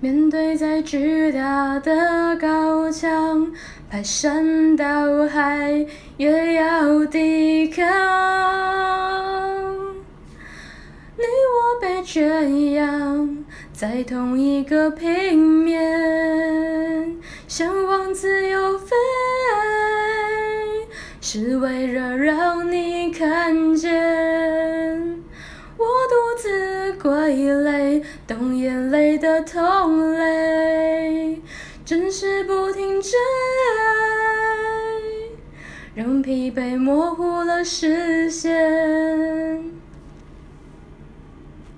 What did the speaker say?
面对再巨大的高墙，排山倒海也要抵抗。你我被圈养在同一个平面，向往自由飞，是为了让你看见。我独自归类，懂眼泪的同类，真是不停追，让疲惫模糊了视线。